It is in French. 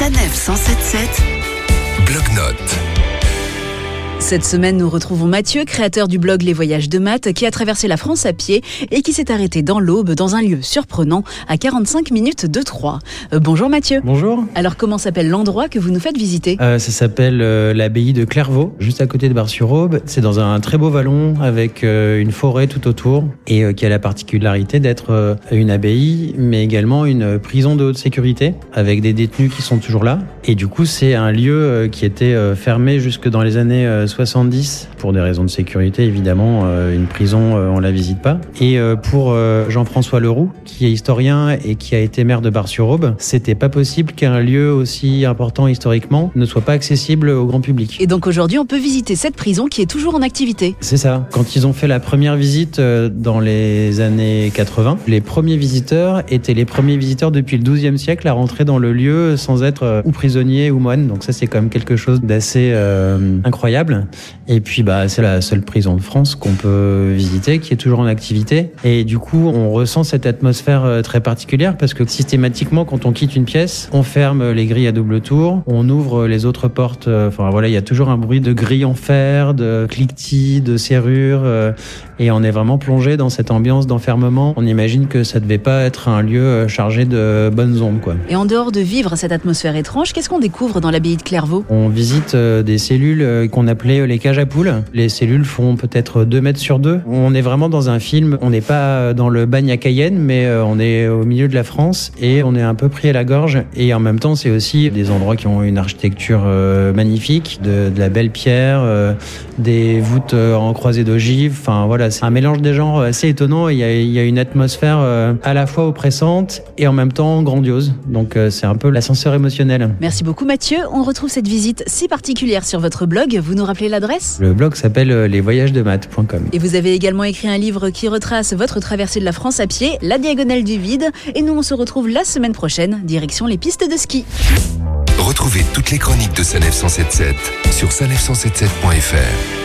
Sanef 177 Bloc-notes. Cette semaine, nous retrouvons Mathieu, créateur du blog Les Voyages de Maths, qui a traversé la France à pied et qui s'est arrêté dans l'Aube, dans un lieu surprenant, à 45 minutes de Troyes. Euh, bonjour Mathieu. Bonjour. Alors, comment s'appelle l'endroit que vous nous faites visiter? Euh, ça s'appelle euh, l'abbaye de Clairvaux, juste à côté de Bar-sur-Aube. C'est dans un très beau vallon avec une forêt tout autour et qui a la particularité d'être une abbaye, mais également une prison de haute sécurité avec des détenus qui sont toujours là. Et du coup, c'est un lieu qui était fermé jusque dans les années euh, 70 pour des raisons de sécurité, évidemment. euh, une prison, euh, on la visite pas. Et euh, pour Jean-François Leroux, qui est historien et qui a été maire de Bar-sur-Aube, c'était pas possible qu'un lieu aussi important historiquement ne soit pas accessible au grand public. Et donc aujourd'hui, on peut visiter cette prison qui est toujours en activité. C'est ça. Quand ils ont fait la première visite dans les années 80, les premiers visiteurs étaient les premiers visiteurs depuis le 12e siècle à rentrer dans le lieu sans être ou prisonnier ou moine. Donc ça, c'est quand même quelque chose d'assez euh, incroyable. Et puis, bah, c'est la seule prison de France qu'on peut visiter, qui est toujours en activité. Et du coup, on ressent cette atmosphère euh, très particulière parce que systématiquement, quand on quitte une pièce, on ferme les grilles à double tour, on ouvre les autres portes. euh, Enfin voilà, il y a toujours un bruit de grilles en fer, de cliquetis, de serrures. euh, et on est vraiment plongé dans cette ambiance d'enfermement. On imagine que ça devait pas être un lieu chargé de bonnes ondes, quoi. Et en dehors de vivre cette atmosphère étrange, qu'est-ce qu'on découvre dans l'abbaye de Clairvaux? On visite des cellules qu'on appelait euh, les cages à poules. Les cellules font peut-être 2 mètres sur 2. On est vraiment dans un film. On n'est pas euh, dans le bagne à Cayenne, mais euh, on est au milieu de la France et on est un peu pris à la gorge. Et en même temps, c'est aussi des endroits qui ont une architecture magnifique, de, la belle pierre, des voûtes en croisée d'ogives. Enfin voilà, c'est un mélange des genres assez étonnant. Il y a, il y a une atmosphère à la fois oppressante et en même temps grandiose. Donc c'est un peu l'ascenseur émotionnel. Merci beaucoup Mathieu. On retrouve cette visite si particulière sur votre blog. Vous nous rappelez l'adresse Le blog s'appelle euh, lesvoyagesdemaths.com. Et vous avez également écrit un livre qui retrace votre traversée de la France à pied, La Diagonale du Vide. Et nous, on se retrouve la semaine prochaine, direction les pistes de ski. Retrouvez toutes les chroniques de Sanef 177 sur sanef177.fr.